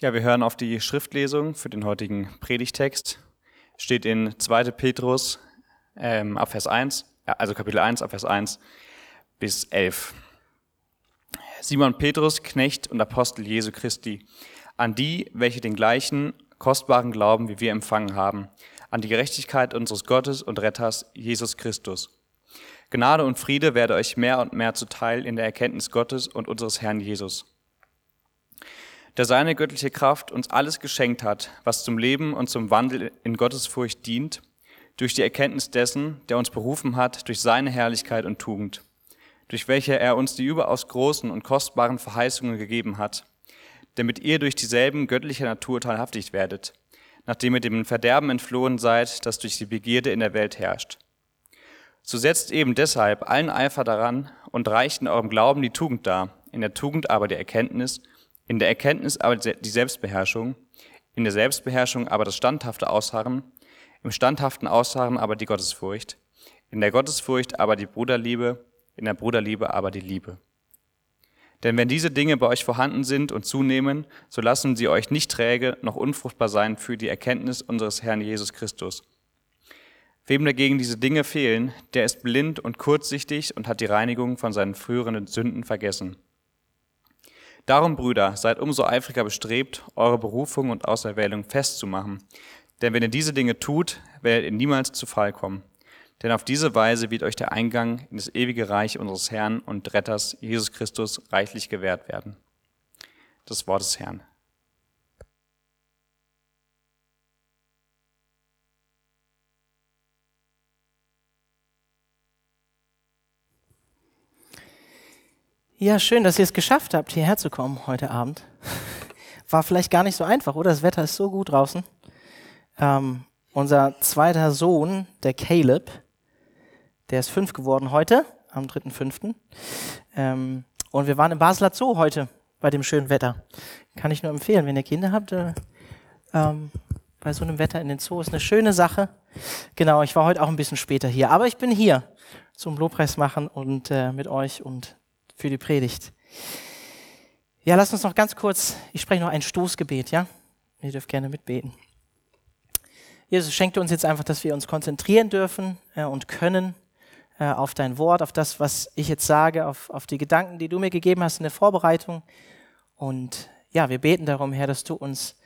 Ja, wir hören auf die Schriftlesung für den heutigen Predigtext. Steht in 2. Petrus ähm, ab Vers 1, also Kapitel 1 ab Vers 1 bis 11. Simon Petrus, Knecht und Apostel Jesu Christi, an die, welche den gleichen kostbaren Glauben wie wir empfangen haben, an die Gerechtigkeit unseres Gottes und Retters Jesus Christus. Gnade und Friede werde euch mehr und mehr zuteil in der Erkenntnis Gottes und unseres Herrn Jesus der seine göttliche Kraft uns alles geschenkt hat, was zum Leben und zum Wandel in Gottesfurcht dient, durch die Erkenntnis dessen, der uns berufen hat, durch seine Herrlichkeit und Tugend, durch welche er uns die überaus großen und kostbaren Verheißungen gegeben hat, damit ihr durch dieselben göttliche Natur teilhaftig werdet, nachdem ihr dem Verderben entflohen seid, das durch die Begierde in der Welt herrscht. So setzt eben deshalb allen Eifer daran und reicht in eurem Glauben die Tugend dar, in der Tugend aber die Erkenntnis, in der Erkenntnis aber die Selbstbeherrschung, in der Selbstbeherrschung aber das standhafte Ausharren, im standhaften Ausharren aber die Gottesfurcht, in der Gottesfurcht aber die Bruderliebe, in der Bruderliebe aber die Liebe. Denn wenn diese Dinge bei euch vorhanden sind und zunehmen, so lassen sie euch nicht träge noch unfruchtbar sein für die Erkenntnis unseres Herrn Jesus Christus. Wem dagegen diese Dinge fehlen, der ist blind und kurzsichtig und hat die Reinigung von seinen früheren Sünden vergessen. Darum, Brüder, seid umso eifriger bestrebt, eure Berufung und Auserwählung festzumachen. Denn wenn ihr diese Dinge tut, werdet ihr niemals zu Fall kommen. Denn auf diese Weise wird euch der Eingang in das ewige Reich unseres Herrn und Retters Jesus Christus reichlich gewährt werden. Das Wort des Herrn. Ja, schön, dass ihr es geschafft habt, hierher zu kommen heute Abend. War vielleicht gar nicht so einfach, oder? Das Wetter ist so gut draußen. Ähm, unser zweiter Sohn, der Caleb, der ist fünf geworden heute, am 3.5. Ähm, und wir waren im Basler Zoo heute bei dem schönen Wetter. Kann ich nur empfehlen, wenn ihr Kinder habt, äh, ähm, bei so einem Wetter in den Zoo ist eine schöne Sache. Genau, ich war heute auch ein bisschen später hier, aber ich bin hier zum Lobpreis machen und äh, mit euch und für die Predigt. Ja, lasst uns noch ganz kurz, ich spreche noch ein Stoßgebet, ja? Ihr dürft gerne mitbeten. Jesus schenkt uns jetzt einfach, dass wir uns konzentrieren dürfen äh, und können äh, auf dein Wort, auf das, was ich jetzt sage, auf, auf die Gedanken, die du mir gegeben hast in der Vorbereitung. Und ja, wir beten darum, Herr, dass du uns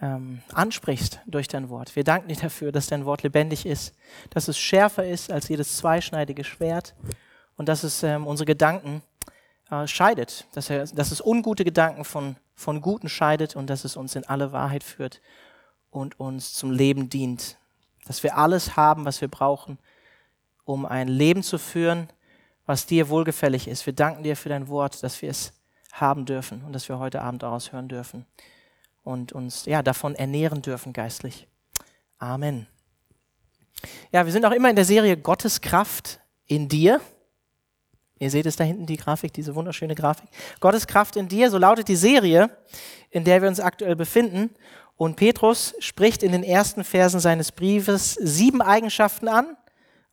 ähm, ansprichst durch dein Wort. Wir danken dir dafür, dass dein Wort lebendig ist, dass es schärfer ist als jedes zweischneidige Schwert und dass es ähm, unsere Gedanken äh, scheidet, dass, er, dass es ungute Gedanken von, von guten scheidet und dass es uns in alle Wahrheit führt und uns zum Leben dient. Dass wir alles haben, was wir brauchen, um ein Leben zu führen, was dir wohlgefällig ist. Wir danken dir für dein Wort, dass wir es haben dürfen und dass wir heute Abend daraus hören dürfen und uns ja, davon ernähren dürfen geistlich. Amen. Ja, wir sind auch immer in der Serie Gottes Kraft in dir. Ihr seht es da hinten, die Grafik, diese wunderschöne Grafik. Gottes Kraft in dir, so lautet die Serie, in der wir uns aktuell befinden. Und Petrus spricht in den ersten Versen seines Briefes sieben Eigenschaften an,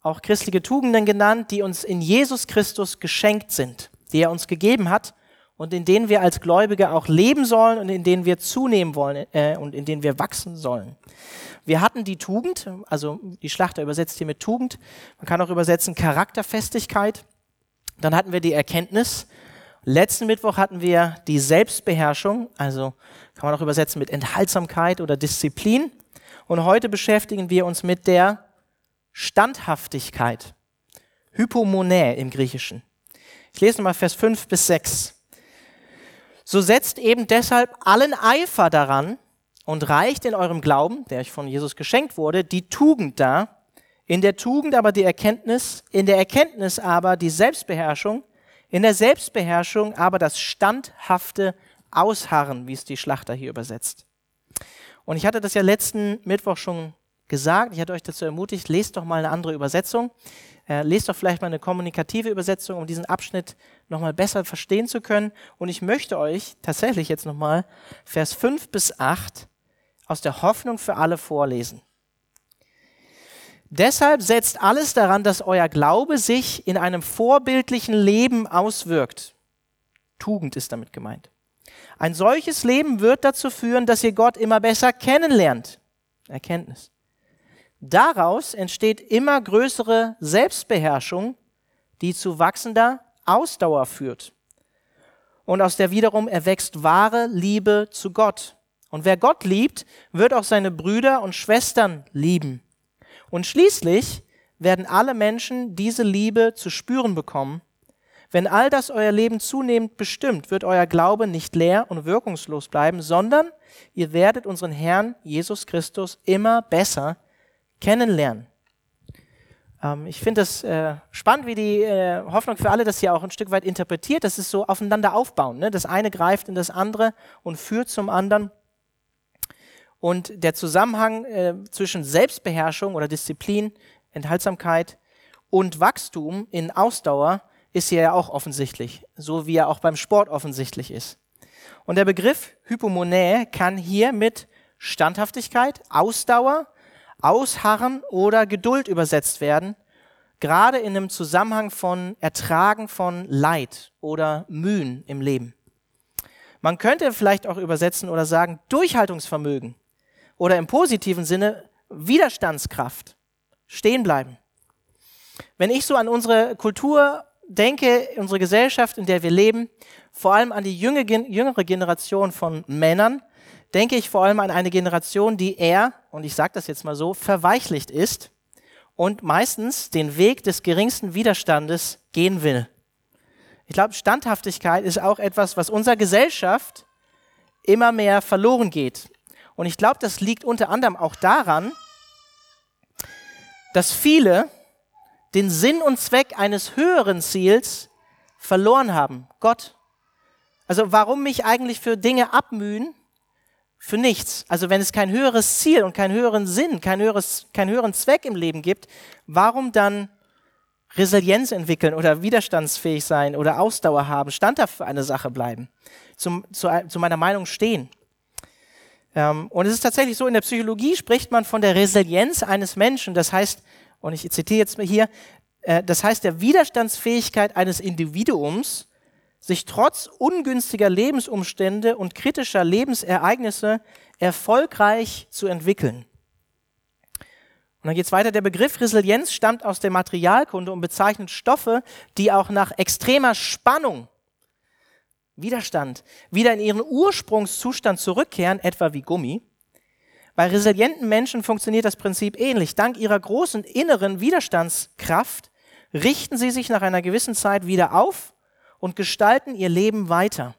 auch christliche Tugenden genannt, die uns in Jesus Christus geschenkt sind, die er uns gegeben hat und in denen wir als Gläubige auch leben sollen und in denen wir zunehmen wollen äh, und in denen wir wachsen sollen. Wir hatten die Tugend, also die Schlachter übersetzt hier mit Tugend, man kann auch übersetzen Charakterfestigkeit. Dann hatten wir die Erkenntnis. Letzten Mittwoch hatten wir die Selbstbeherrschung, also kann man auch übersetzen mit Enthaltsamkeit oder Disziplin. Und heute beschäftigen wir uns mit der Standhaftigkeit. Hypomonä im Griechischen. Ich lese nochmal Vers 5 bis 6. So setzt eben deshalb allen Eifer daran und reicht in eurem Glauben, der euch von Jesus geschenkt wurde, die Tugend dar, in der Tugend aber die Erkenntnis, in der Erkenntnis aber die Selbstbeherrschung, in der Selbstbeherrschung aber das standhafte Ausharren, wie es die Schlachter hier übersetzt. Und ich hatte das ja letzten Mittwoch schon gesagt, ich hatte euch dazu ermutigt, lest doch mal eine andere Übersetzung, äh, lest doch vielleicht mal eine kommunikative Übersetzung, um diesen Abschnitt nochmal besser verstehen zu können. Und ich möchte euch tatsächlich jetzt nochmal Vers 5 bis 8 aus der Hoffnung für alle vorlesen. Deshalb setzt alles daran, dass euer Glaube sich in einem vorbildlichen Leben auswirkt. Tugend ist damit gemeint. Ein solches Leben wird dazu führen, dass ihr Gott immer besser kennenlernt. Erkenntnis. Daraus entsteht immer größere Selbstbeherrschung, die zu wachsender Ausdauer führt. Und aus der wiederum erwächst wahre Liebe zu Gott. Und wer Gott liebt, wird auch seine Brüder und Schwestern lieben. Und schließlich werden alle Menschen diese Liebe zu spüren bekommen. Wenn all das euer Leben zunehmend bestimmt, wird euer Glaube nicht leer und wirkungslos bleiben, sondern ihr werdet unseren Herrn Jesus Christus immer besser kennenlernen. Ähm, ich finde das äh, spannend, wie die äh, Hoffnung für alle das hier auch ein Stück weit interpretiert. Das ist so aufeinander aufbauen. Ne? Das eine greift in das andere und führt zum anderen. Und der Zusammenhang äh, zwischen Selbstbeherrschung oder Disziplin, Enthaltsamkeit und Wachstum in Ausdauer ist hier ja auch offensichtlich, so wie er auch beim Sport offensichtlich ist. Und der Begriff Hypomonä kann hier mit Standhaftigkeit, Ausdauer, Ausharren oder Geduld übersetzt werden, gerade in einem Zusammenhang von Ertragen von Leid oder Mühen im Leben. Man könnte vielleicht auch übersetzen oder sagen Durchhaltungsvermögen oder im positiven Sinne Widerstandskraft, stehen bleiben. Wenn ich so an unsere Kultur denke, unsere Gesellschaft, in der wir leben, vor allem an die jüngere Generation von Männern, denke ich vor allem an eine Generation, die eher, und ich sage das jetzt mal so, verweichlicht ist und meistens den Weg des geringsten Widerstandes gehen will. Ich glaube, Standhaftigkeit ist auch etwas, was unserer Gesellschaft immer mehr verloren geht. Und ich glaube, das liegt unter anderem auch daran, dass viele den Sinn und Zweck eines höheren Ziels verloren haben. Gott. Also warum mich eigentlich für Dinge abmühen? Für nichts. Also wenn es kein höheres Ziel und keinen höheren Sinn, kein höheres, keinen höheren Zweck im Leben gibt, warum dann Resilienz entwickeln oder widerstandsfähig sein oder Ausdauer haben, standhaft für eine Sache bleiben, zum, zu, zu meiner Meinung stehen? Ähm, und es ist tatsächlich so, in der Psychologie spricht man von der Resilienz eines Menschen. Das heißt, und ich zitiere jetzt mal hier, äh, das heißt der Widerstandsfähigkeit eines Individuums, sich trotz ungünstiger Lebensumstände und kritischer Lebensereignisse erfolgreich zu entwickeln. Und dann geht es weiter. Der Begriff Resilienz stammt aus der Materialkunde und bezeichnet Stoffe, die auch nach extremer Spannung Widerstand wieder in ihren Ursprungszustand zurückkehren, etwa wie Gummi. Bei resilienten Menschen funktioniert das Prinzip ähnlich. Dank ihrer großen inneren Widerstandskraft richten sie sich nach einer gewissen Zeit wieder auf und gestalten ihr Leben weiter.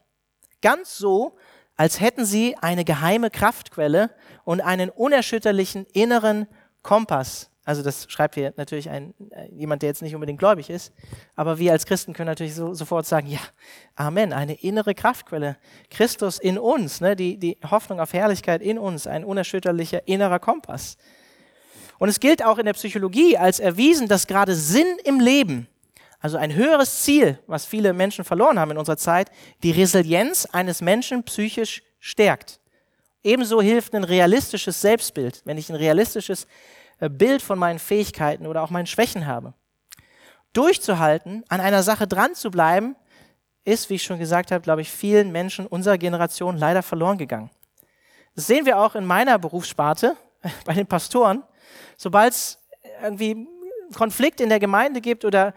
Ganz so, als hätten sie eine geheime Kraftquelle und einen unerschütterlichen inneren Kompass also das schreibt hier natürlich ein, äh, jemand, der jetzt nicht unbedingt gläubig ist. Aber wir als Christen können natürlich so, sofort sagen, ja, Amen, eine innere Kraftquelle. Christus in uns, ne, die, die Hoffnung auf Herrlichkeit in uns, ein unerschütterlicher innerer Kompass. Und es gilt auch in der Psychologie als erwiesen, dass gerade Sinn im Leben, also ein höheres Ziel, was viele Menschen verloren haben in unserer Zeit, die Resilienz eines Menschen psychisch stärkt. Ebenso hilft ein realistisches Selbstbild. Wenn ich ein realistisches Bild von meinen Fähigkeiten oder auch meinen Schwächen habe. Durchzuhalten, an einer Sache dran zu bleiben, ist, wie ich schon gesagt habe, glaube ich, vielen Menschen unserer Generation leider verloren gegangen. Das sehen wir auch in meiner Berufssparte, bei den Pastoren. Sobald es irgendwie Konflikt in der Gemeinde gibt oder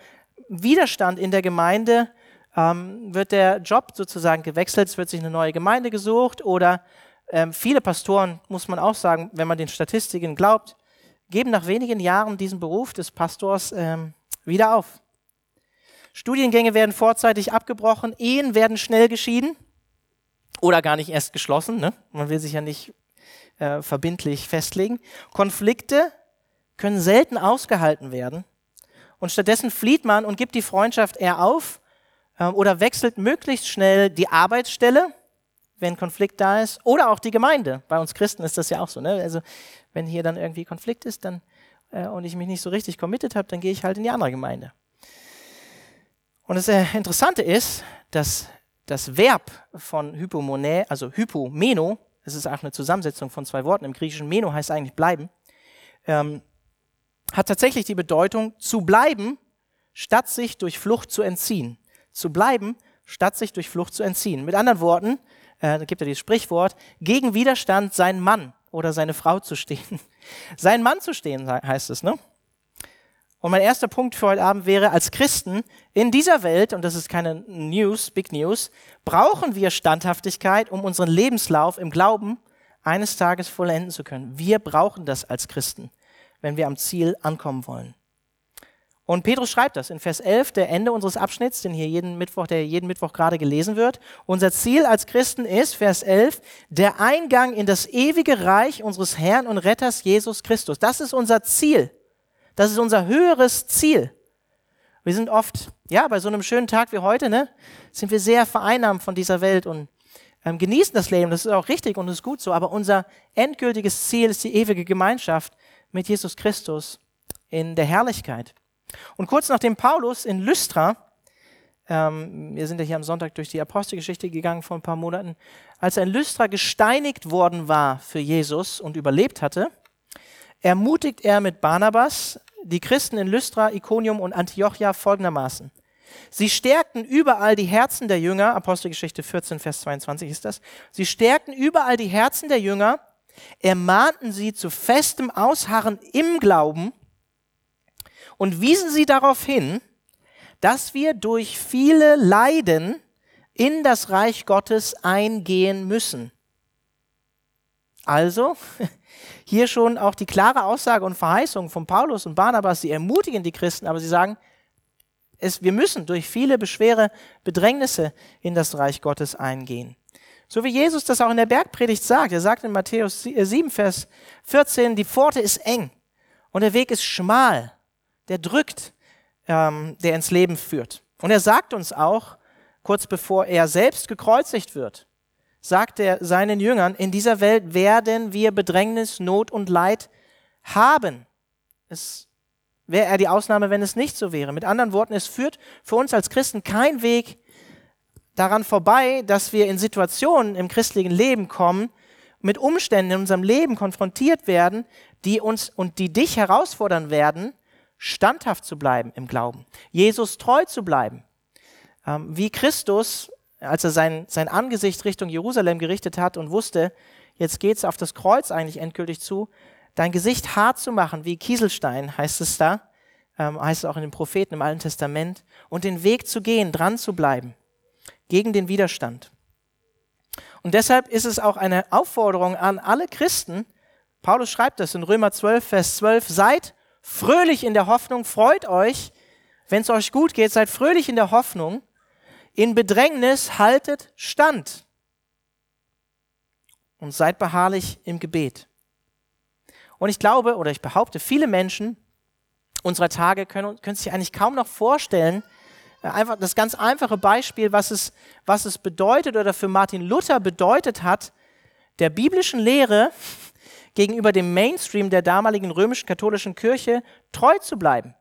Widerstand in der Gemeinde, ähm, wird der Job sozusagen gewechselt, es wird sich eine neue Gemeinde gesucht oder ähm, viele Pastoren, muss man auch sagen, wenn man den Statistiken glaubt, geben nach wenigen Jahren diesen Beruf des Pastors ähm, wieder auf. Studiengänge werden vorzeitig abgebrochen, Ehen werden schnell geschieden oder gar nicht erst geschlossen. Ne? Man will sich ja nicht äh, verbindlich festlegen. Konflikte können selten ausgehalten werden und stattdessen flieht man und gibt die Freundschaft eher auf äh, oder wechselt möglichst schnell die Arbeitsstelle, wenn Konflikt da ist, oder auch die Gemeinde. Bei uns Christen ist das ja auch so. Ne? Also wenn hier dann irgendwie Konflikt ist dann, äh, und ich mich nicht so richtig committed habe, dann gehe ich halt in die andere Gemeinde. Und das äh, Interessante ist, dass das Verb von Hypomonä, also Hypomeno, das ist auch eine Zusammensetzung von zwei Worten, im Griechischen Meno heißt eigentlich bleiben, ähm, hat tatsächlich die Bedeutung zu bleiben, statt sich durch Flucht zu entziehen. Zu bleiben, statt sich durch Flucht zu entziehen. Mit anderen Worten, äh, da gibt er dieses Sprichwort, gegen Widerstand sein Mann oder seine Frau zu stehen. sein Mann zu stehen, heißt es, ne? Und mein erster Punkt für heute Abend wäre, als Christen in dieser Welt, und das ist keine News, Big News, brauchen wir Standhaftigkeit, um unseren Lebenslauf im Glauben eines Tages vollenden zu können. Wir brauchen das als Christen, wenn wir am Ziel ankommen wollen. Und Petrus schreibt das in Vers 11, der Ende unseres Abschnitts, den hier jeden Mittwoch, der jeden Mittwoch gerade gelesen wird. Unser Ziel als Christen ist, Vers 11, der Eingang in das ewige Reich unseres Herrn und Retters Jesus Christus. Das ist unser Ziel. Das ist unser höheres Ziel. Wir sind oft, ja, bei so einem schönen Tag wie heute, ne, sind wir sehr vereinnahmt von dieser Welt und ähm, genießen das Leben. Das ist auch richtig und ist gut so. Aber unser endgültiges Ziel ist die ewige Gemeinschaft mit Jesus Christus in der Herrlichkeit. Und kurz nachdem Paulus in Lystra, ähm, wir sind ja hier am Sonntag durch die Apostelgeschichte gegangen vor ein paar Monaten, als er in Lystra gesteinigt worden war für Jesus und überlebt hatte, ermutigt er mit Barnabas die Christen in Lystra, Iconium und Antiochia folgendermaßen. Sie stärkten überall die Herzen der Jünger, Apostelgeschichte 14, Vers 22 ist das. Sie stärkten überall die Herzen der Jünger, ermahnten sie zu festem Ausharren im Glauben und wiesen sie darauf hin, dass wir durch viele Leiden in das Reich Gottes eingehen müssen. Also, hier schon auch die klare Aussage und Verheißung von Paulus und Barnabas, sie ermutigen die Christen, aber sie sagen, es, wir müssen durch viele beschwere Bedrängnisse in das Reich Gottes eingehen. So wie Jesus das auch in der Bergpredigt sagt. Er sagt in Matthäus 7, Vers 14, die Pforte ist eng und der Weg ist schmal der drückt, ähm, der ins Leben führt. Und er sagt uns auch, kurz bevor er selbst gekreuzigt wird, sagt er seinen Jüngern, in dieser Welt werden wir Bedrängnis, Not und Leid haben. Es wäre er die Ausnahme, wenn es nicht so wäre. Mit anderen Worten, es führt für uns als Christen kein Weg daran vorbei, dass wir in Situationen im christlichen Leben kommen, mit Umständen in unserem Leben konfrontiert werden, die uns und die dich herausfordern werden, standhaft zu bleiben im Glauben, Jesus treu zu bleiben. Ähm, wie Christus, als er sein, sein Angesicht Richtung Jerusalem gerichtet hat und wusste, jetzt geht es auf das Kreuz eigentlich endgültig zu, dein Gesicht hart zu machen, wie Kieselstein heißt es da, ähm, heißt es auch in den Propheten im Alten Testament, und den Weg zu gehen, dran zu bleiben, gegen den Widerstand. Und deshalb ist es auch eine Aufforderung an alle Christen, Paulus schreibt das in Römer 12, Vers 12, seid fröhlich in der Hoffnung, freut euch, wenn es euch gut geht, seid fröhlich in der Hoffnung, in Bedrängnis haltet stand und seid beharrlich im Gebet. Und ich glaube oder ich behaupte, viele Menschen unserer Tage können, können sich eigentlich kaum noch vorstellen, äh, einfach das ganz einfache Beispiel, was es, was es bedeutet oder für Martin Luther bedeutet hat, der biblischen Lehre gegenüber dem Mainstream der damaligen römisch-katholischen Kirche treu zu bleiben.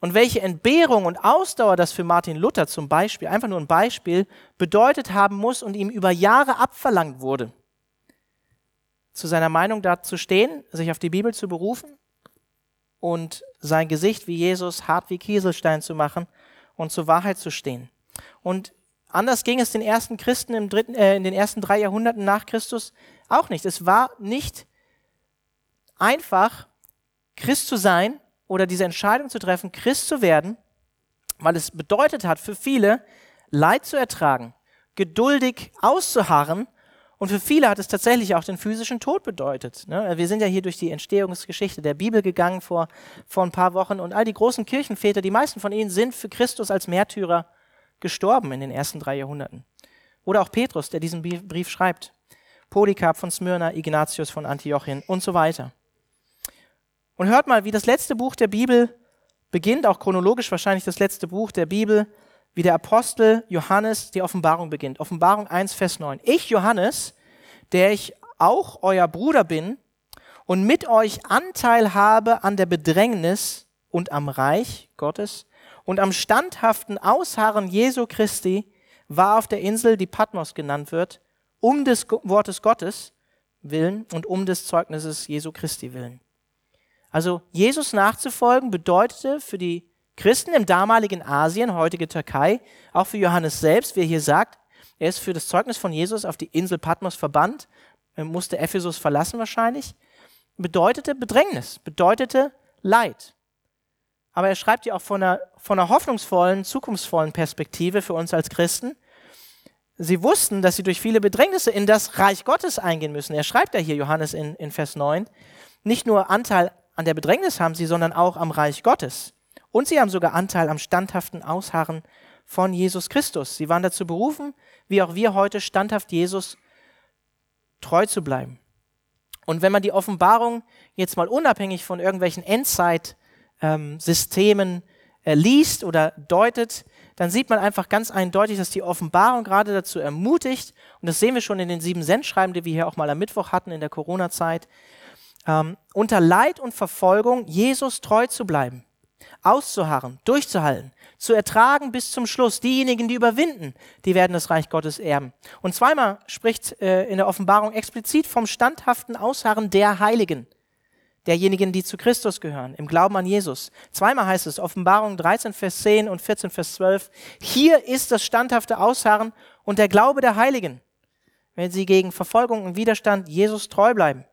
Und welche Entbehrung und Ausdauer das für Martin Luther zum Beispiel, einfach nur ein Beispiel, bedeutet haben muss und ihm über Jahre abverlangt wurde. Zu seiner Meinung dazu stehen, sich auf die Bibel zu berufen und sein Gesicht wie Jesus hart wie Kieselstein zu machen und zur Wahrheit zu stehen. Und anders ging es den ersten Christen im dritten, äh, in den ersten drei Jahrhunderten nach Christus auch nicht. Es war nicht einfach, Christ zu sein oder diese Entscheidung zu treffen, Christ zu werden, weil es bedeutet hat, für viele Leid zu ertragen, geduldig auszuharren und für viele hat es tatsächlich auch den physischen Tod bedeutet. Ne? Wir sind ja hier durch die Entstehungsgeschichte der Bibel gegangen vor, vor ein paar Wochen und all die großen Kirchenväter, die meisten von ihnen sind für Christus als Märtyrer gestorben in den ersten drei Jahrhunderten. Oder auch Petrus, der diesen Brief schreibt. Polycarp von Smyrna, Ignatius von Antiochien und so weiter. Und hört mal, wie das letzte Buch der Bibel beginnt, auch chronologisch wahrscheinlich das letzte Buch der Bibel, wie der Apostel Johannes die Offenbarung beginnt. Offenbarung 1, Vers 9. Ich, Johannes, der ich auch euer Bruder bin und mit euch Anteil habe an der Bedrängnis und am Reich Gottes und am standhaften Ausharren Jesu Christi, war auf der Insel, die Patmos genannt wird, um des Wortes Gottes willen und um des Zeugnisses Jesu Christi willen. Also Jesus nachzufolgen bedeutete für die Christen im damaligen Asien, heutige Türkei, auch für Johannes selbst, wie er hier sagt, Er ist für das Zeugnis von Jesus auf die Insel Patmos verbannt, er musste Ephesus verlassen wahrscheinlich. Bedeutete Bedrängnis, bedeutete Leid. Aber er schreibt ja auch von einer, von einer hoffnungsvollen, zukunftsvollen Perspektive für uns als Christen. Sie wussten, dass sie durch viele Bedrängnisse in das Reich Gottes eingehen müssen. Er schreibt ja hier, Johannes in, in Vers 9, nicht nur Anteil an der Bedrängnis haben sie, sondern auch am Reich Gottes. Und sie haben sogar Anteil am standhaften Ausharren von Jesus Christus. Sie waren dazu berufen, wie auch wir heute, standhaft Jesus treu zu bleiben. Und wenn man die Offenbarung jetzt mal unabhängig von irgendwelchen Endzeitsystemen ähm, äh, liest oder deutet, dann sieht man einfach ganz eindeutig, dass die Offenbarung gerade dazu ermutigt, und das sehen wir schon in den sieben Sendschreiben, die wir hier auch mal am Mittwoch hatten in der Corona-Zeit, ähm, unter Leid und Verfolgung Jesus treu zu bleiben, auszuharren, durchzuhalten, zu ertragen bis zum Schluss. Diejenigen, die überwinden, die werden das Reich Gottes erben. Und zweimal spricht äh, in der Offenbarung explizit vom standhaften Ausharren der Heiligen derjenigen, die zu Christus gehören, im Glauben an Jesus. Zweimal heißt es, Offenbarung 13, Vers 10 und 14, Vers 12, hier ist das standhafte Ausharren und der Glaube der Heiligen, wenn sie gegen Verfolgung und Widerstand Jesus treu bleiben.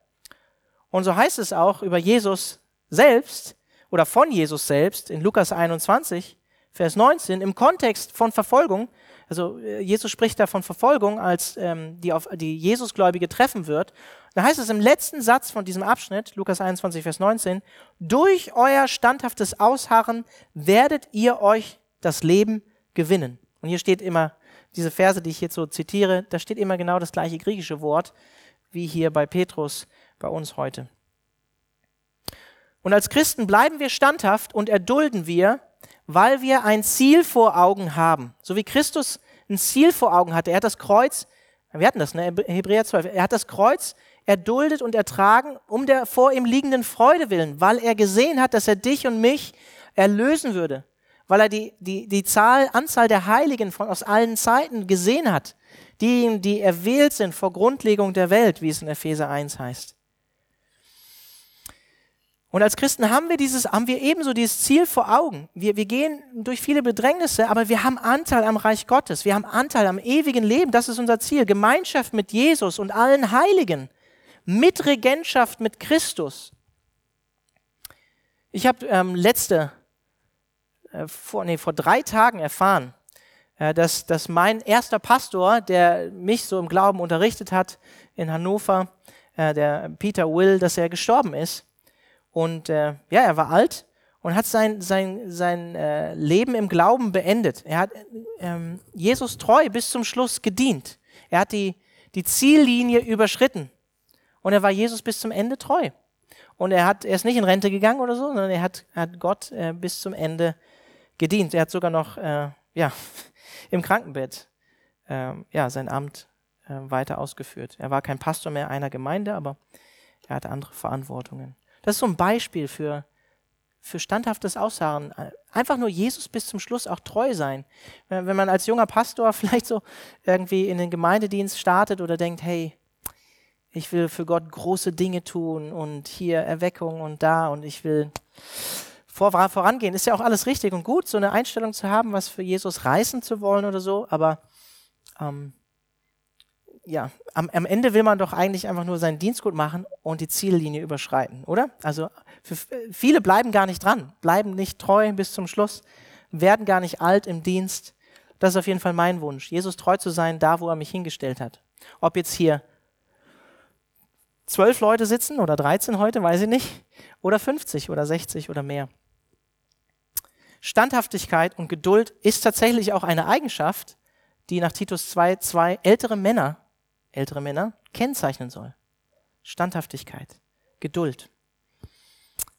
Und so heißt es auch über Jesus selbst oder von Jesus selbst in Lukas 21, Vers 19, im Kontext von Verfolgung, also äh, Jesus spricht da von Verfolgung, als ähm, die auf die Jesusgläubige treffen wird. Da heißt es im letzten Satz von diesem Abschnitt, Lukas 21, Vers 19, durch euer standhaftes Ausharren werdet ihr euch das Leben gewinnen. Und hier steht immer, diese Verse, die ich jetzt so zitiere, da steht immer genau das gleiche griechische Wort wie hier bei Petrus bei uns heute. Und als Christen bleiben wir standhaft und erdulden wir, weil wir ein Ziel vor Augen haben. So wie Christus ein Ziel vor Augen hatte. Er hat das Kreuz, wir hatten das, ne? Hebräer 12, er hat das Kreuz erduldet und ertragen um der vor ihm liegenden Freude willen, weil er gesehen hat, dass er dich und mich erlösen würde, weil er die, die, die Zahl, Anzahl der Heiligen von, aus allen Zeiten gesehen hat, diejenigen, die erwählt sind vor Grundlegung der Welt, wie es in Epheser 1 heißt. Und als Christen haben wir dieses, haben wir ebenso dieses Ziel vor Augen. Wir, wir gehen durch viele Bedrängnisse, aber wir haben Anteil am Reich Gottes. Wir haben Anteil am ewigen Leben. Das ist unser Ziel. Gemeinschaft mit Jesus und allen Heiligen. Mitregentschaft mit Christus. Ich habe ähm, letzte, äh, vor, nee, vor drei Tagen erfahren, äh, dass, dass mein erster Pastor, der mich so im Glauben unterrichtet hat in Hannover, äh, der Peter Will, dass er gestorben ist. Und äh, ja, er war alt und hat sein, sein, sein äh, Leben im Glauben beendet. Er hat ähm, Jesus treu bis zum Schluss gedient. Er hat die, die Ziellinie überschritten. Und er war Jesus bis zum Ende treu. Und er, hat, er ist nicht in Rente gegangen oder so, sondern er hat, hat Gott äh, bis zum Ende gedient. Er hat sogar noch äh, ja, im Krankenbett äh, ja, sein Amt äh, weiter ausgeführt. Er war kein Pastor mehr einer Gemeinde, aber er hatte andere Verantwortungen. Das ist so ein Beispiel für, für standhaftes Ausharren. Einfach nur Jesus bis zum Schluss auch treu sein. Wenn man als junger Pastor vielleicht so irgendwie in den Gemeindedienst startet oder denkt, hey, ich will für Gott große Dinge tun und hier Erweckung und da und ich will vor, vorangehen. Ist ja auch alles richtig und gut, so eine Einstellung zu haben, was für Jesus reißen zu wollen oder so, aber ähm, ja, am, am, Ende will man doch eigentlich einfach nur seinen Dienst gut machen und die Ziellinie überschreiten, oder? Also für, viele bleiben gar nicht dran, bleiben nicht treu bis zum Schluss, werden gar nicht alt im Dienst. Das ist auf jeden Fall mein Wunsch, Jesus treu zu sein, da wo er mich hingestellt hat. Ob jetzt hier zwölf Leute sitzen oder 13 heute, weiß ich nicht, oder 50 oder 60 oder mehr. Standhaftigkeit und Geduld ist tatsächlich auch eine Eigenschaft, die nach Titus 2, 2 ältere Männer ältere Männer, kennzeichnen soll. Standhaftigkeit, Geduld.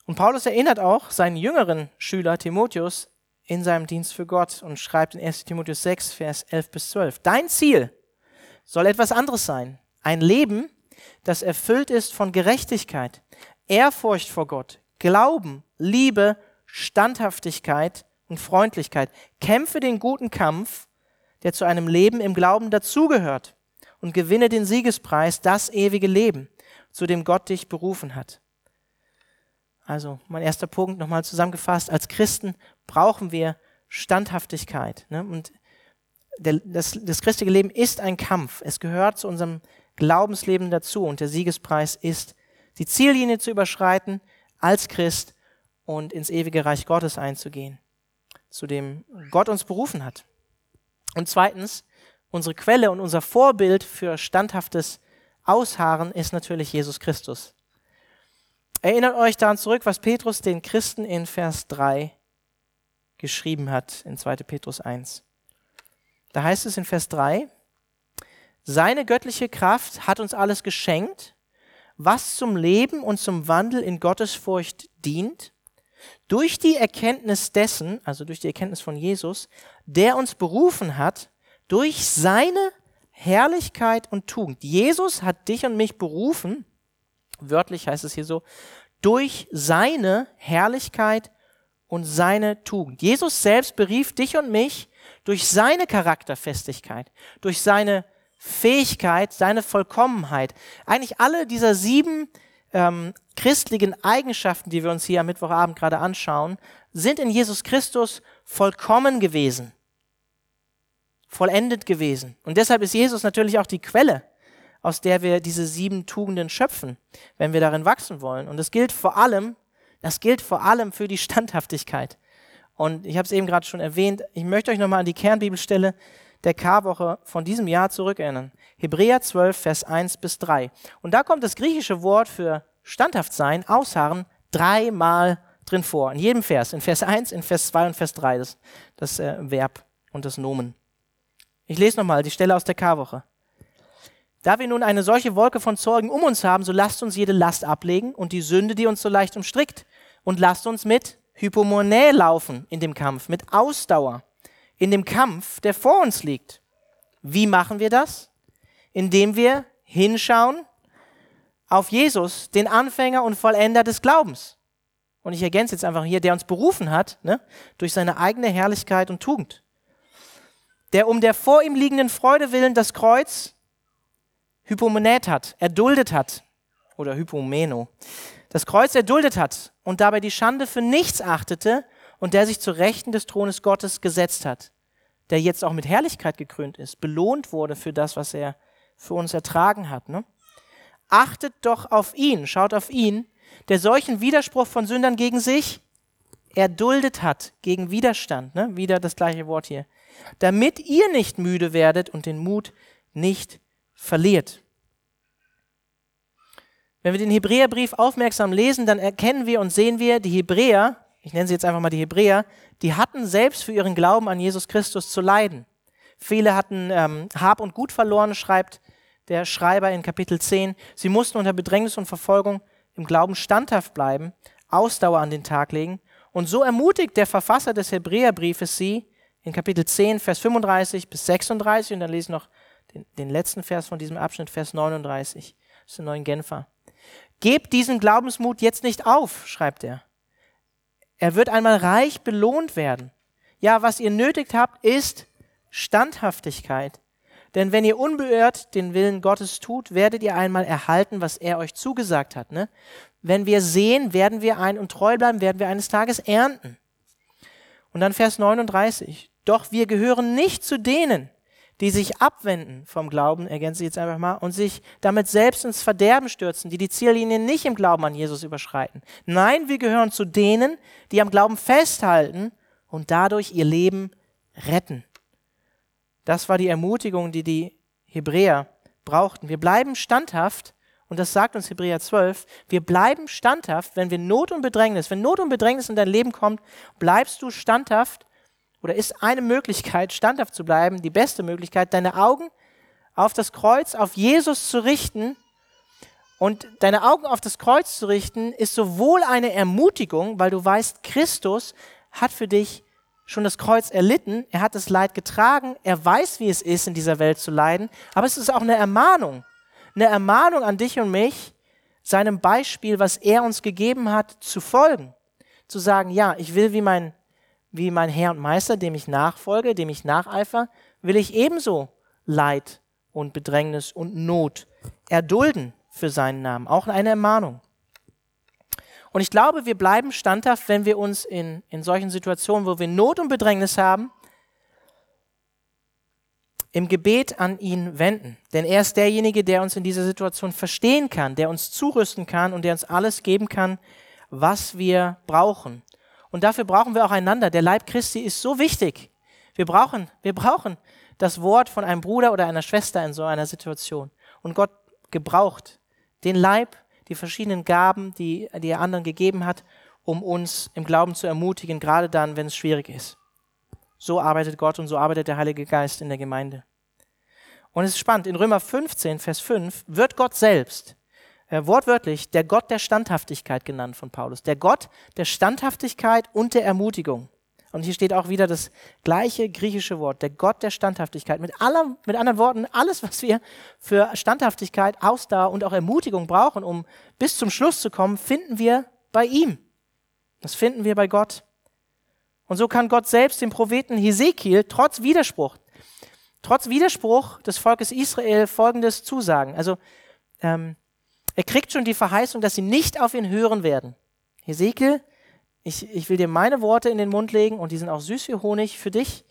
Und Paulus erinnert auch seinen jüngeren Schüler Timotheus in seinem Dienst für Gott und schreibt in 1 Timotheus 6, Vers 11 bis 12. Dein Ziel soll etwas anderes sein. Ein Leben, das erfüllt ist von Gerechtigkeit, Ehrfurcht vor Gott, Glauben, Liebe, Standhaftigkeit und Freundlichkeit. Kämpfe den guten Kampf, der zu einem Leben im Glauben dazugehört und gewinne den Siegespreis, das ewige Leben, zu dem Gott dich berufen hat. Also mein erster Punkt nochmal zusammengefasst, als Christen brauchen wir Standhaftigkeit. Ne? Und der, das, das christliche Leben ist ein Kampf. Es gehört zu unserem Glaubensleben dazu und der Siegespreis ist, die Ziellinie zu überschreiten als Christ und ins ewige Reich Gottes einzugehen, zu dem Gott uns berufen hat. Und zweitens, unsere Quelle und unser Vorbild für standhaftes Ausharren ist natürlich Jesus Christus. Erinnert euch daran zurück, was Petrus den Christen in Vers 3 geschrieben hat, in 2. Petrus 1. Da heißt es in Vers 3, seine göttliche Kraft hat uns alles geschenkt, was zum Leben und zum Wandel in Gottesfurcht dient, durch die Erkenntnis dessen, also durch die Erkenntnis von Jesus, der uns berufen hat, durch seine Herrlichkeit und Tugend. Jesus hat dich und mich berufen, wörtlich heißt es hier so, durch seine Herrlichkeit und seine Tugend. Jesus selbst berief dich und mich durch seine Charakterfestigkeit, durch seine Fähigkeit, seine Vollkommenheit. Eigentlich alle dieser sieben ähm, christlichen Eigenschaften, die wir uns hier am Mittwochabend gerade anschauen, sind in Jesus Christus vollkommen gewesen, vollendet gewesen. Und deshalb ist Jesus natürlich auch die Quelle, aus der wir diese sieben Tugenden schöpfen, wenn wir darin wachsen wollen. Und das gilt vor allem, das gilt vor allem für die Standhaftigkeit. Und ich habe es eben gerade schon erwähnt, ich möchte euch nochmal an die Kernbibelstelle der Karwoche von diesem Jahr zurückerinnern. Hebräer 12, Vers 1 bis 3. Und da kommt das griechische Wort für standhaft sein, ausharren, dreimal drin vor. In jedem Vers. In Vers 1, in Vers 2 und Vers 3. Das, das äh, Verb und das Nomen. Ich lese nochmal die Stelle aus der Karwoche. Da wir nun eine solche Wolke von Zeugen um uns haben, so lasst uns jede Last ablegen und die Sünde, die uns so leicht umstrickt. Und lasst uns mit Hypomonä laufen in dem Kampf, mit Ausdauer in dem Kampf, der vor uns liegt. Wie machen wir das? Indem wir hinschauen auf Jesus, den Anfänger und Vollender des Glaubens. Und ich ergänze jetzt einfach hier, der uns berufen hat, ne, durch seine eigene Herrlichkeit und Tugend. Der um der vor ihm liegenden Freude willen das Kreuz hypomonät hat, erduldet hat, oder hypomeno, das Kreuz erduldet hat und dabei die Schande für nichts achtete und der sich zu Rechten des Thrones Gottes gesetzt hat, der jetzt auch mit Herrlichkeit gekrönt ist, belohnt wurde für das, was er für uns ertragen hat. Ne? Achtet doch auf ihn, schaut auf ihn, der solchen Widerspruch von Sündern gegen sich erduldet hat, gegen Widerstand, ne? wieder das gleiche Wort hier, damit ihr nicht müde werdet und den Mut nicht verliert. Wenn wir den Hebräerbrief aufmerksam lesen, dann erkennen wir und sehen wir, die Hebräer ich nenne sie jetzt einfach mal die Hebräer, die hatten selbst für ihren Glauben an Jesus Christus zu leiden. Viele hatten ähm, Hab und Gut verloren, schreibt der Schreiber in Kapitel 10. Sie mussten unter Bedrängnis und Verfolgung im Glauben standhaft bleiben, Ausdauer an den Tag legen. Und so ermutigt der Verfasser des Hebräerbriefes sie in Kapitel 10, Vers 35 bis 36 und dann lesen noch den, den letzten Vers von diesem Abschnitt, Vers 39. Das ist der neuen Genfer. Gebt diesen Glaubensmut jetzt nicht auf, schreibt er. Er wird einmal reich belohnt werden. Ja, was ihr nötigt habt, ist Standhaftigkeit. Denn wenn ihr unbeirrt den Willen Gottes tut, werdet ihr einmal erhalten, was er euch zugesagt hat. Ne? Wenn wir sehen, werden wir ein und treu bleiben, werden wir eines Tages ernten. Und dann Vers 39. Doch wir gehören nicht zu denen, die sich abwenden vom Glauben, ergänze ich jetzt einfach mal, und sich damit selbst ins Verderben stürzen, die die Ziellinie nicht im Glauben an Jesus überschreiten. Nein, wir gehören zu denen, die am Glauben festhalten und dadurch ihr Leben retten. Das war die Ermutigung, die die Hebräer brauchten. Wir bleiben standhaft, und das sagt uns Hebräer 12, wir bleiben standhaft, wenn wir Not und Bedrängnis, wenn Not und Bedrängnis in dein Leben kommt, bleibst du standhaft oder ist eine Möglichkeit, standhaft zu bleiben, die beste Möglichkeit, deine Augen auf das Kreuz, auf Jesus zu richten. Und deine Augen auf das Kreuz zu richten, ist sowohl eine Ermutigung, weil du weißt, Christus hat für dich schon das Kreuz erlitten, er hat das Leid getragen, er weiß, wie es ist, in dieser Welt zu leiden, aber es ist auch eine Ermahnung, eine Ermahnung an dich und mich, seinem Beispiel, was er uns gegeben hat, zu folgen. Zu sagen, ja, ich will wie mein wie mein Herr und Meister, dem ich nachfolge, dem ich nacheifer, will ich ebenso Leid und Bedrängnis und Not erdulden für seinen Namen. Auch eine Ermahnung. Und ich glaube, wir bleiben standhaft, wenn wir uns in, in solchen Situationen, wo wir Not und Bedrängnis haben, im Gebet an ihn wenden. Denn er ist derjenige, der uns in dieser Situation verstehen kann, der uns zurüsten kann und der uns alles geben kann, was wir brauchen. Und dafür brauchen wir auch einander. Der Leib Christi ist so wichtig. Wir brauchen, wir brauchen das Wort von einem Bruder oder einer Schwester in so einer Situation. Und Gott gebraucht den Leib, die verschiedenen Gaben, die, die er anderen gegeben hat, um uns im Glauben zu ermutigen, gerade dann, wenn es schwierig ist. So arbeitet Gott und so arbeitet der Heilige Geist in der Gemeinde. Und es ist spannend, in Römer 15, Vers 5 wird Gott selbst, äh, wortwörtlich, der Gott der Standhaftigkeit genannt von Paulus. Der Gott der Standhaftigkeit und der Ermutigung. Und hier steht auch wieder das gleiche griechische Wort, der Gott der Standhaftigkeit. Mit, aller, mit anderen Worten, alles, was wir für Standhaftigkeit, Ausdauer und auch Ermutigung brauchen, um bis zum Schluss zu kommen, finden wir bei ihm. Das finden wir bei Gott. Und so kann Gott selbst dem Propheten Hesekiel trotz Widerspruch, trotz Widerspruch des Volkes Israel Folgendes zusagen. Also ähm, er kriegt schon die Verheißung, dass sie nicht auf ihn hören werden. Hesekiel ich, ich will dir meine Worte in den Mund legen und die sind auch süß wie Honig für dich.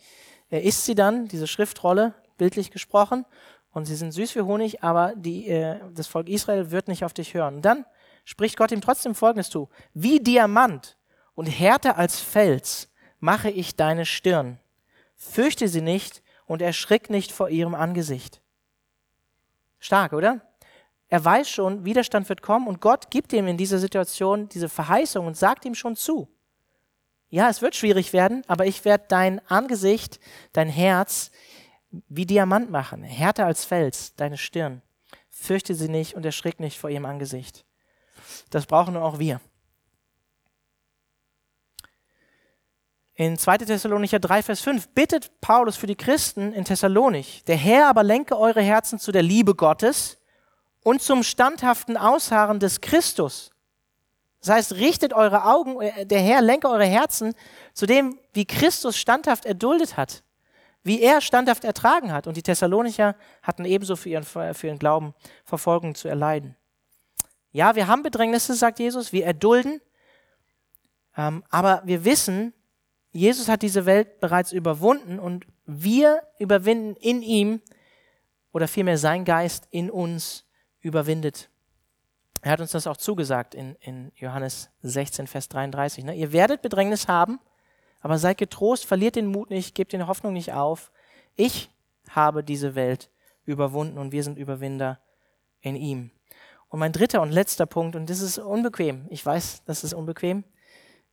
Er isst sie dann, diese Schriftrolle, bildlich gesprochen, und sie sind süß wie Honig, aber die, äh, das Volk Israel wird nicht auf dich hören. Und dann spricht Gott ihm trotzdem Folgendes zu. Wie Diamant und härter als Fels mache ich deine Stirn. Fürchte sie nicht und erschrick nicht vor ihrem Angesicht. Stark, oder? Er weiß schon, Widerstand wird kommen und Gott gibt ihm in dieser Situation diese Verheißung und sagt ihm schon zu. Ja, es wird schwierig werden, aber ich werde dein Angesicht, dein Herz wie Diamant machen, härter als Fels, deine Stirn. Fürchte sie nicht und erschrick nicht vor ihrem Angesicht. Das brauchen nur auch wir. In 2. Thessalonicher 3, Vers 5 bittet Paulus für die Christen in Thessalonich, der Herr aber lenke eure Herzen zu der Liebe Gottes und zum standhaften Ausharren des Christus. Das heißt, richtet eure Augen, äh, der Herr lenke eure Herzen zu dem, wie Christus standhaft erduldet hat, wie er standhaft ertragen hat. Und die Thessalonicher hatten ebenso für ihren, für ihren Glauben Verfolgung zu erleiden. Ja, wir haben Bedrängnisse, sagt Jesus, wir erdulden, ähm, aber wir wissen, Jesus hat diese Welt bereits überwunden und wir überwinden in ihm oder vielmehr sein Geist in uns überwindet. Er hat uns das auch zugesagt in, in Johannes 16, Vers 33. Ne? Ihr werdet Bedrängnis haben, aber seid getrost, verliert den Mut nicht, gebt die Hoffnung nicht auf. Ich habe diese Welt überwunden und wir sind Überwinder in ihm. Und mein dritter und letzter Punkt, und das ist unbequem, ich weiß, das ist unbequem.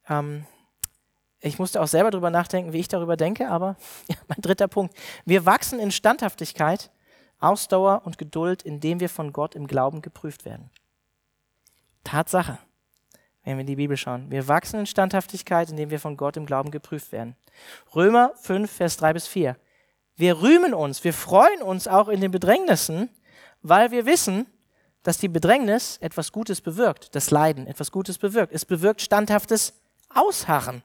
Ähm, ich musste auch selber darüber nachdenken, wie ich darüber denke, aber ja, mein dritter Punkt. Wir wachsen in Standhaftigkeit Ausdauer und Geduld, indem wir von Gott im Glauben geprüft werden. Tatsache, wenn wir in die Bibel schauen. Wir wachsen in Standhaftigkeit, indem wir von Gott im Glauben geprüft werden. Römer 5, Vers 3 bis 4. Wir rühmen uns, wir freuen uns auch in den Bedrängnissen, weil wir wissen, dass die Bedrängnis etwas Gutes bewirkt, das Leiden etwas Gutes bewirkt. Es bewirkt standhaftes Ausharren.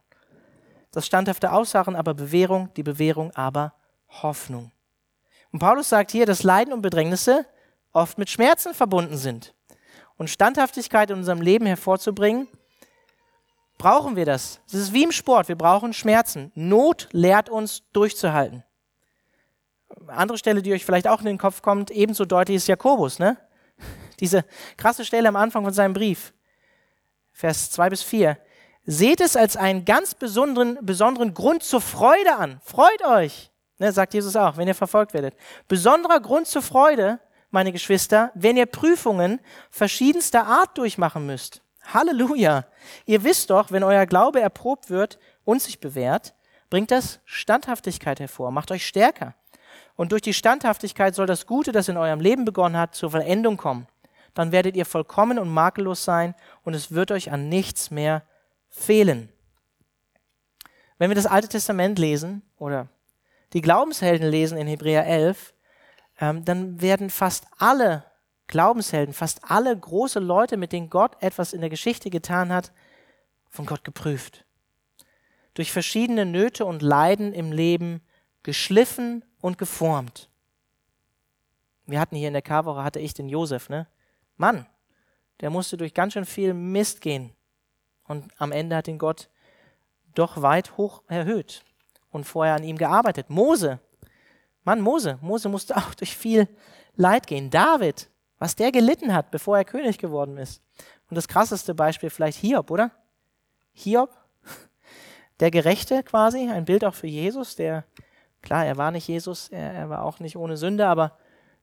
Das standhafte Ausharren aber Bewährung, die Bewährung aber Hoffnung. Und Paulus sagt hier, dass Leiden und Bedrängnisse oft mit Schmerzen verbunden sind. Und Standhaftigkeit in unserem Leben hervorzubringen, brauchen wir das. Das ist wie im Sport, wir brauchen Schmerzen. Not lehrt uns durchzuhalten. Andere Stelle, die euch vielleicht auch in den Kopf kommt, ebenso deutlich ist Jakobus, ne? Diese krasse Stelle am Anfang von seinem Brief. Vers 2 bis 4. Seht es als einen ganz besonderen, besonderen Grund zur Freude an. Freut euch. Ne, sagt Jesus auch, wenn ihr verfolgt werdet. Besonderer Grund zur Freude, meine Geschwister, wenn ihr Prüfungen verschiedenster Art durchmachen müsst. Halleluja. Ihr wisst doch, wenn euer Glaube erprobt wird und sich bewährt, bringt das Standhaftigkeit hervor, macht euch stärker. Und durch die Standhaftigkeit soll das Gute, das in eurem Leben begonnen hat, zur Vollendung kommen. Dann werdet ihr vollkommen und makellos sein und es wird euch an nichts mehr fehlen. Wenn wir das Alte Testament lesen oder die Glaubenshelden lesen in Hebräer 11, ähm, dann werden fast alle Glaubenshelden, fast alle große Leute, mit denen Gott etwas in der Geschichte getan hat, von Gott geprüft. Durch verschiedene Nöte und Leiden im Leben geschliffen und geformt. Wir hatten hier in der Karwoche, hatte ich den Josef, ne? Mann, der musste durch ganz schön viel Mist gehen. Und am Ende hat ihn Gott doch weit hoch erhöht und vorher an ihm gearbeitet. Mose, Mann, Mose, Mose musste auch durch viel Leid gehen. David, was der gelitten hat, bevor er König geworden ist. Und das krasseste Beispiel vielleicht Hiob, oder? Hiob, der Gerechte quasi, ein Bild auch für Jesus, der, klar, er war nicht Jesus, er, er war auch nicht ohne Sünde, aber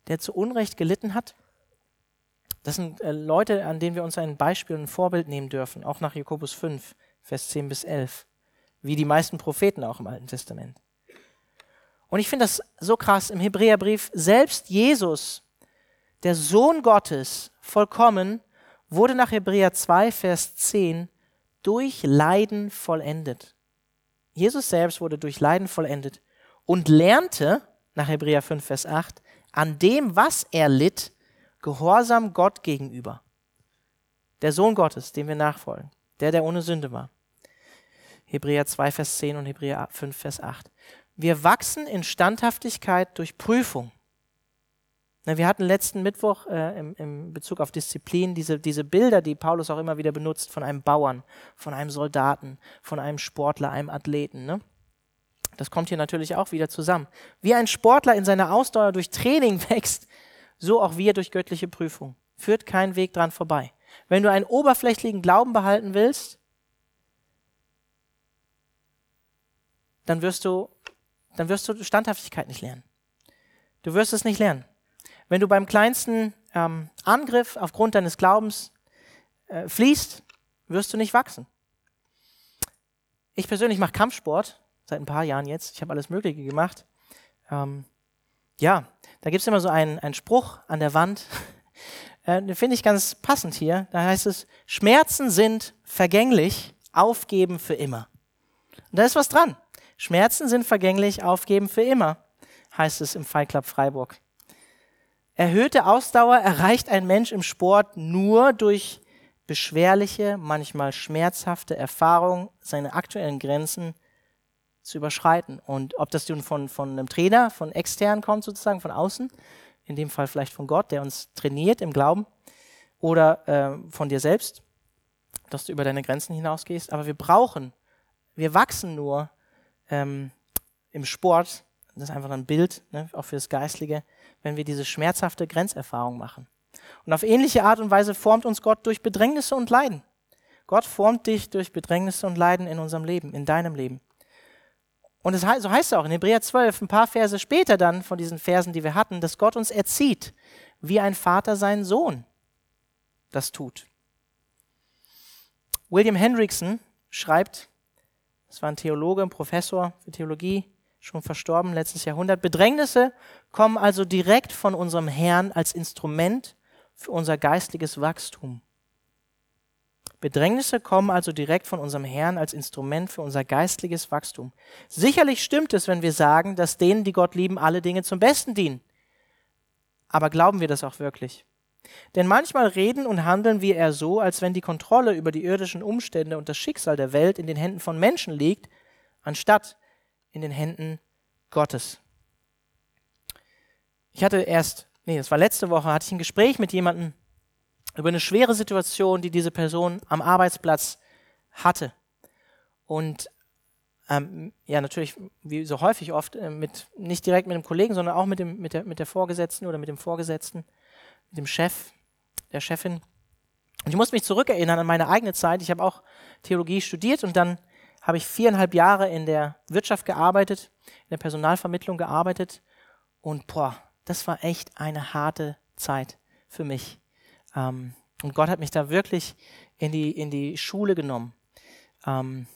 der zu Unrecht gelitten hat. Das sind äh, Leute, an denen wir uns ein Beispiel und ein Vorbild nehmen dürfen, auch nach Jakobus 5, Vers 10 bis 11, wie die meisten Propheten auch im Alten Testament. Und ich finde das so krass im Hebräerbrief, selbst Jesus, der Sohn Gottes, vollkommen, wurde nach Hebräer 2, Vers 10 durch Leiden vollendet. Jesus selbst wurde durch Leiden vollendet und lernte, nach Hebräer 5, Vers 8, an dem, was er litt, Gehorsam Gott gegenüber. Der Sohn Gottes, dem wir nachfolgen, der, der ohne Sünde war. Hebräer 2, Vers 10 und Hebräer 5, Vers 8. Wir wachsen in Standhaftigkeit durch Prüfung. Wir hatten letzten Mittwoch äh, im, im, Bezug auf Disziplin diese, diese Bilder, die Paulus auch immer wieder benutzt, von einem Bauern, von einem Soldaten, von einem Sportler, einem Athleten. Ne? Das kommt hier natürlich auch wieder zusammen. Wie ein Sportler in seiner Ausdauer durch Training wächst, so auch wir durch göttliche Prüfung. Führt kein Weg dran vorbei. Wenn du einen oberflächlichen Glauben behalten willst, dann wirst du, dann wirst du Standhaftigkeit nicht lernen. Du wirst es nicht lernen. Wenn du beim kleinsten ähm, Angriff aufgrund deines Glaubens äh, fließt, wirst du nicht wachsen. Ich persönlich mache Kampfsport seit ein paar Jahren jetzt. Ich habe alles Mögliche gemacht. Ähm, ja, da gibt es immer so einen, einen Spruch an der Wand. äh, den finde ich ganz passend hier. Da heißt es, Schmerzen sind vergänglich, aufgeben für immer. Und da ist was dran. Schmerzen sind vergänglich, aufgeben für immer, heißt es im Fight Club Freiburg. Erhöhte Ausdauer erreicht ein Mensch im Sport nur durch beschwerliche, manchmal schmerzhafte Erfahrungen, seine aktuellen Grenzen zu überschreiten. Und ob das nun von, von einem Trainer, von extern kommt sozusagen, von außen, in dem Fall vielleicht von Gott, der uns trainiert im Glauben, oder äh, von dir selbst, dass du über deine Grenzen hinausgehst. Aber wir brauchen, wir wachsen nur ähm, im Sport, das ist einfach ein Bild, ne, auch für das Geistliche, wenn wir diese schmerzhafte Grenzerfahrung machen. Und auf ähnliche Art und Weise formt uns Gott durch Bedrängnisse und Leiden. Gott formt dich durch Bedrängnisse und Leiden in unserem Leben, in deinem Leben. Und es, so heißt es auch in Hebräer 12, ein paar Verse später dann von diesen Versen, die wir hatten, dass Gott uns erzieht, wie ein Vater seinen Sohn das tut. William Hendrickson schreibt, das war ein Theologe, ein Professor für Theologie, schon verstorben, letztes Jahrhundert. Bedrängnisse kommen also direkt von unserem Herrn als Instrument für unser geistliches Wachstum. Bedrängnisse kommen also direkt von unserem Herrn als Instrument für unser geistliches Wachstum. Sicherlich stimmt es, wenn wir sagen, dass denen, die Gott lieben, alle Dinge zum Besten dienen. Aber glauben wir das auch wirklich? Denn manchmal reden und handeln wir eher so, als wenn die Kontrolle über die irdischen Umstände und das Schicksal der Welt in den Händen von Menschen liegt, anstatt in den Händen Gottes. Ich hatte erst, nee, das war letzte Woche, hatte ich ein Gespräch mit jemandem über eine schwere Situation, die diese Person am Arbeitsplatz hatte. Und ähm, ja, natürlich, wie so häufig oft, äh, mit, nicht direkt mit dem Kollegen, sondern auch mit, dem, mit, der, mit der Vorgesetzten oder mit dem Vorgesetzten, mit dem Chef, der Chefin. Und ich muss mich zurückerinnern an meine eigene Zeit. Ich habe auch Theologie studiert und dann habe ich viereinhalb Jahre in der Wirtschaft gearbeitet, in der Personalvermittlung gearbeitet und boah, das war echt eine harte Zeit für mich. Ähm, und Gott hat mich da wirklich in die, in die Schule genommen. Ähm,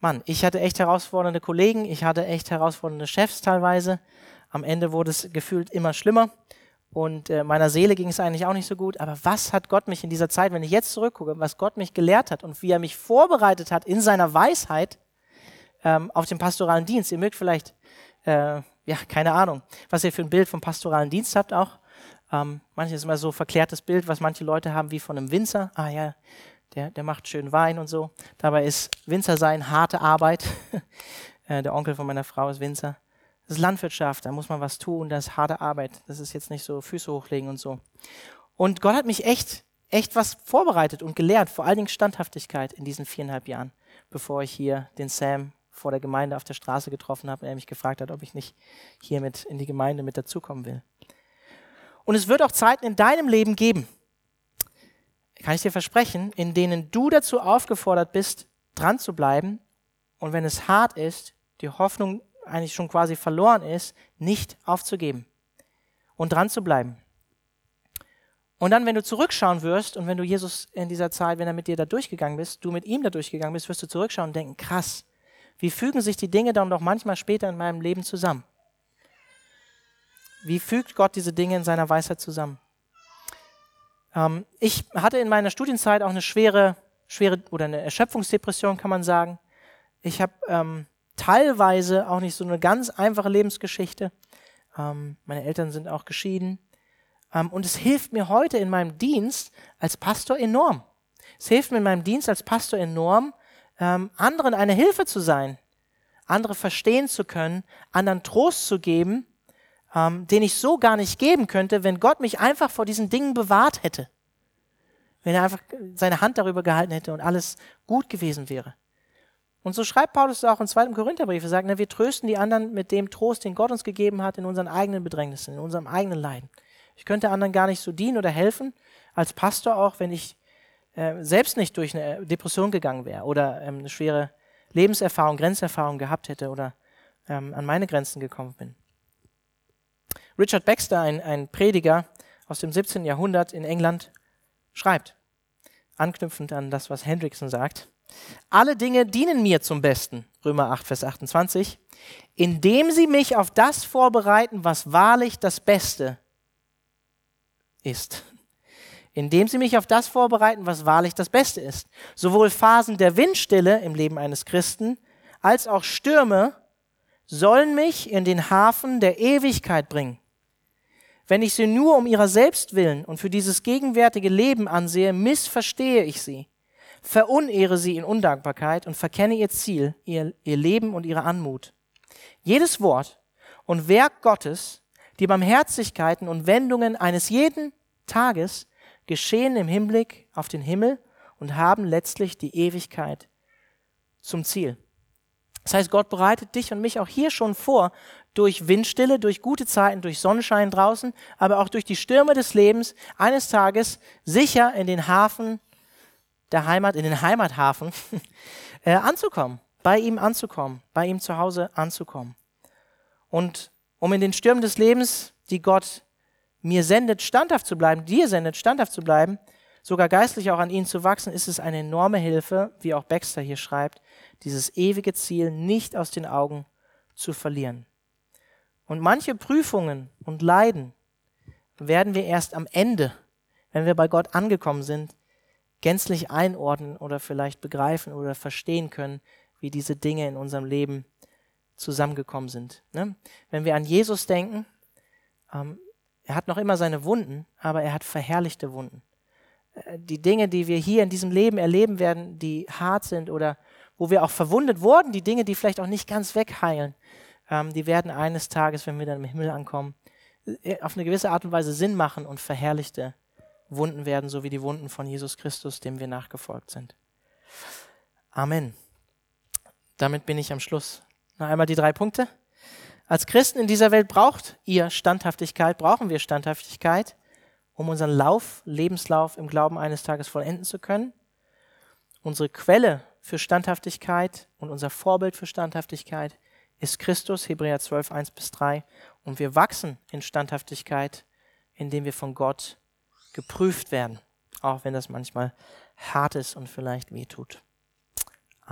Mann, ich hatte echt herausfordernde Kollegen, ich hatte echt herausfordernde Chefs teilweise. Am Ende wurde es gefühlt immer schlimmer und äh, meiner Seele ging es eigentlich auch nicht so gut. Aber was hat Gott mich in dieser Zeit, wenn ich jetzt zurückgucke, was Gott mich gelehrt hat und wie er mich vorbereitet hat in seiner Weisheit ähm, auf den pastoralen Dienst? Ihr mögt vielleicht, äh, ja, keine Ahnung, was ihr für ein Bild vom pastoralen Dienst habt auch. Ähm, manches ist immer so verklärtes Bild, was manche Leute haben wie von einem Winzer. Ah ja, der, der macht schön Wein und so. Dabei ist Winzer sein harte Arbeit. äh, der Onkel von meiner Frau ist Winzer. Das ist Landwirtschaft, da muss man was tun, das ist harte Arbeit. Das ist jetzt nicht so Füße hochlegen und so. Und Gott hat mich echt, echt was vorbereitet und gelehrt, vor allen Dingen Standhaftigkeit in diesen viereinhalb Jahren, bevor ich hier den Sam vor der Gemeinde auf der Straße getroffen habe, er mich gefragt hat, ob ich nicht hier mit in die Gemeinde mit dazukommen will. Und es wird auch Zeiten in deinem Leben geben, kann ich dir versprechen, in denen du dazu aufgefordert bist, dran zu bleiben und wenn es hart ist, die Hoffnung eigentlich schon quasi verloren ist, nicht aufzugeben und dran zu bleiben. Und dann, wenn du zurückschauen wirst und wenn du Jesus in dieser Zeit, wenn er mit dir da durchgegangen bist, du mit ihm da durchgegangen bist, wirst du zurückschauen und denken, krass, wie fügen sich die Dinge dann doch manchmal später in meinem Leben zusammen? Wie fügt Gott diese Dinge in seiner Weisheit zusammen? Ähm, ich hatte in meiner Studienzeit auch eine schwere, schwere oder eine Erschöpfungsdepression, kann man sagen. Ich habe ähm, teilweise auch nicht so eine ganz einfache Lebensgeschichte. Ähm, meine Eltern sind auch geschieden. Ähm, und es hilft mir heute in meinem Dienst als Pastor enorm. Es hilft mir in meinem Dienst als Pastor enorm, ähm, anderen eine Hilfe zu sein, andere verstehen zu können, anderen Trost zu geben, ähm, den ich so gar nicht geben könnte, wenn Gott mich einfach vor diesen Dingen bewahrt hätte. Wenn er einfach seine Hand darüber gehalten hätte und alles gut gewesen wäre. Und so schreibt Paulus auch im zweiten Korintherbrief. Er sagt, na, wir trösten die anderen mit dem Trost, den Gott uns gegeben hat in unseren eigenen Bedrängnissen, in unserem eigenen Leiden. Ich könnte anderen gar nicht so dienen oder helfen, als Pastor auch, wenn ich äh, selbst nicht durch eine Depression gegangen wäre oder ähm, eine schwere Lebenserfahrung, Grenzerfahrung gehabt hätte oder ähm, an meine Grenzen gekommen bin. Richard Baxter, ein, ein Prediger aus dem 17. Jahrhundert in England, schreibt, anknüpfend an das, was Hendrickson sagt, alle Dinge dienen mir zum Besten, Römer 8, Vers 28, indem sie mich auf das vorbereiten, was wahrlich das Beste ist. Indem sie mich auf das vorbereiten, was wahrlich das Beste ist. Sowohl Phasen der Windstille im Leben eines Christen als auch Stürme sollen mich in den Hafen der Ewigkeit bringen. Wenn ich sie nur um ihrer selbst willen und für dieses gegenwärtige Leben ansehe, missverstehe ich sie, verunehre sie in Undankbarkeit und verkenne ihr Ziel, ihr, ihr Leben und ihre Anmut. Jedes Wort und Werk Gottes, die Barmherzigkeiten und Wendungen eines jeden Tages geschehen im Hinblick auf den Himmel und haben letztlich die Ewigkeit zum Ziel. Das heißt, Gott bereitet dich und mich auch hier schon vor, durch Windstille, durch gute Zeiten, durch Sonnenschein draußen, aber auch durch die Stürme des Lebens, eines Tages sicher in den Hafen der Heimat, in den Heimathafen äh, anzukommen, bei ihm anzukommen, bei ihm zu Hause anzukommen. Und um in den Stürmen des Lebens, die Gott mir sendet, standhaft zu bleiben, dir sendet, standhaft zu bleiben, sogar geistlich auch an ihnen zu wachsen, ist es eine enorme Hilfe, wie auch Baxter hier schreibt, dieses ewige Ziel nicht aus den Augen zu verlieren. Und manche Prüfungen und Leiden werden wir erst am Ende, wenn wir bei Gott angekommen sind, gänzlich einordnen oder vielleicht begreifen oder verstehen können, wie diese Dinge in unserem Leben zusammengekommen sind. Ne? Wenn wir an Jesus denken, ähm, er hat noch immer seine Wunden, aber er hat verherrlichte Wunden. Äh, die Dinge, die wir hier in diesem Leben erleben werden, die hart sind oder wo wir auch verwundet wurden, die Dinge, die vielleicht auch nicht ganz wegheilen, ähm, die werden eines Tages, wenn wir dann im Himmel ankommen, äh, auf eine gewisse Art und Weise Sinn machen und verherrlichte Wunden werden, so wie die Wunden von Jesus Christus, dem wir nachgefolgt sind. Amen. Damit bin ich am Schluss. Noch einmal die drei Punkte. Als Christen in dieser Welt braucht ihr Standhaftigkeit, brauchen wir Standhaftigkeit, um unseren Lauf, Lebenslauf im Glauben eines Tages vollenden zu können. Unsere Quelle für Standhaftigkeit und unser Vorbild für Standhaftigkeit ist Christus, Hebräer 12, 1 bis 3. Und wir wachsen in Standhaftigkeit, indem wir von Gott geprüft werden, auch wenn das manchmal hart ist und vielleicht weh tut.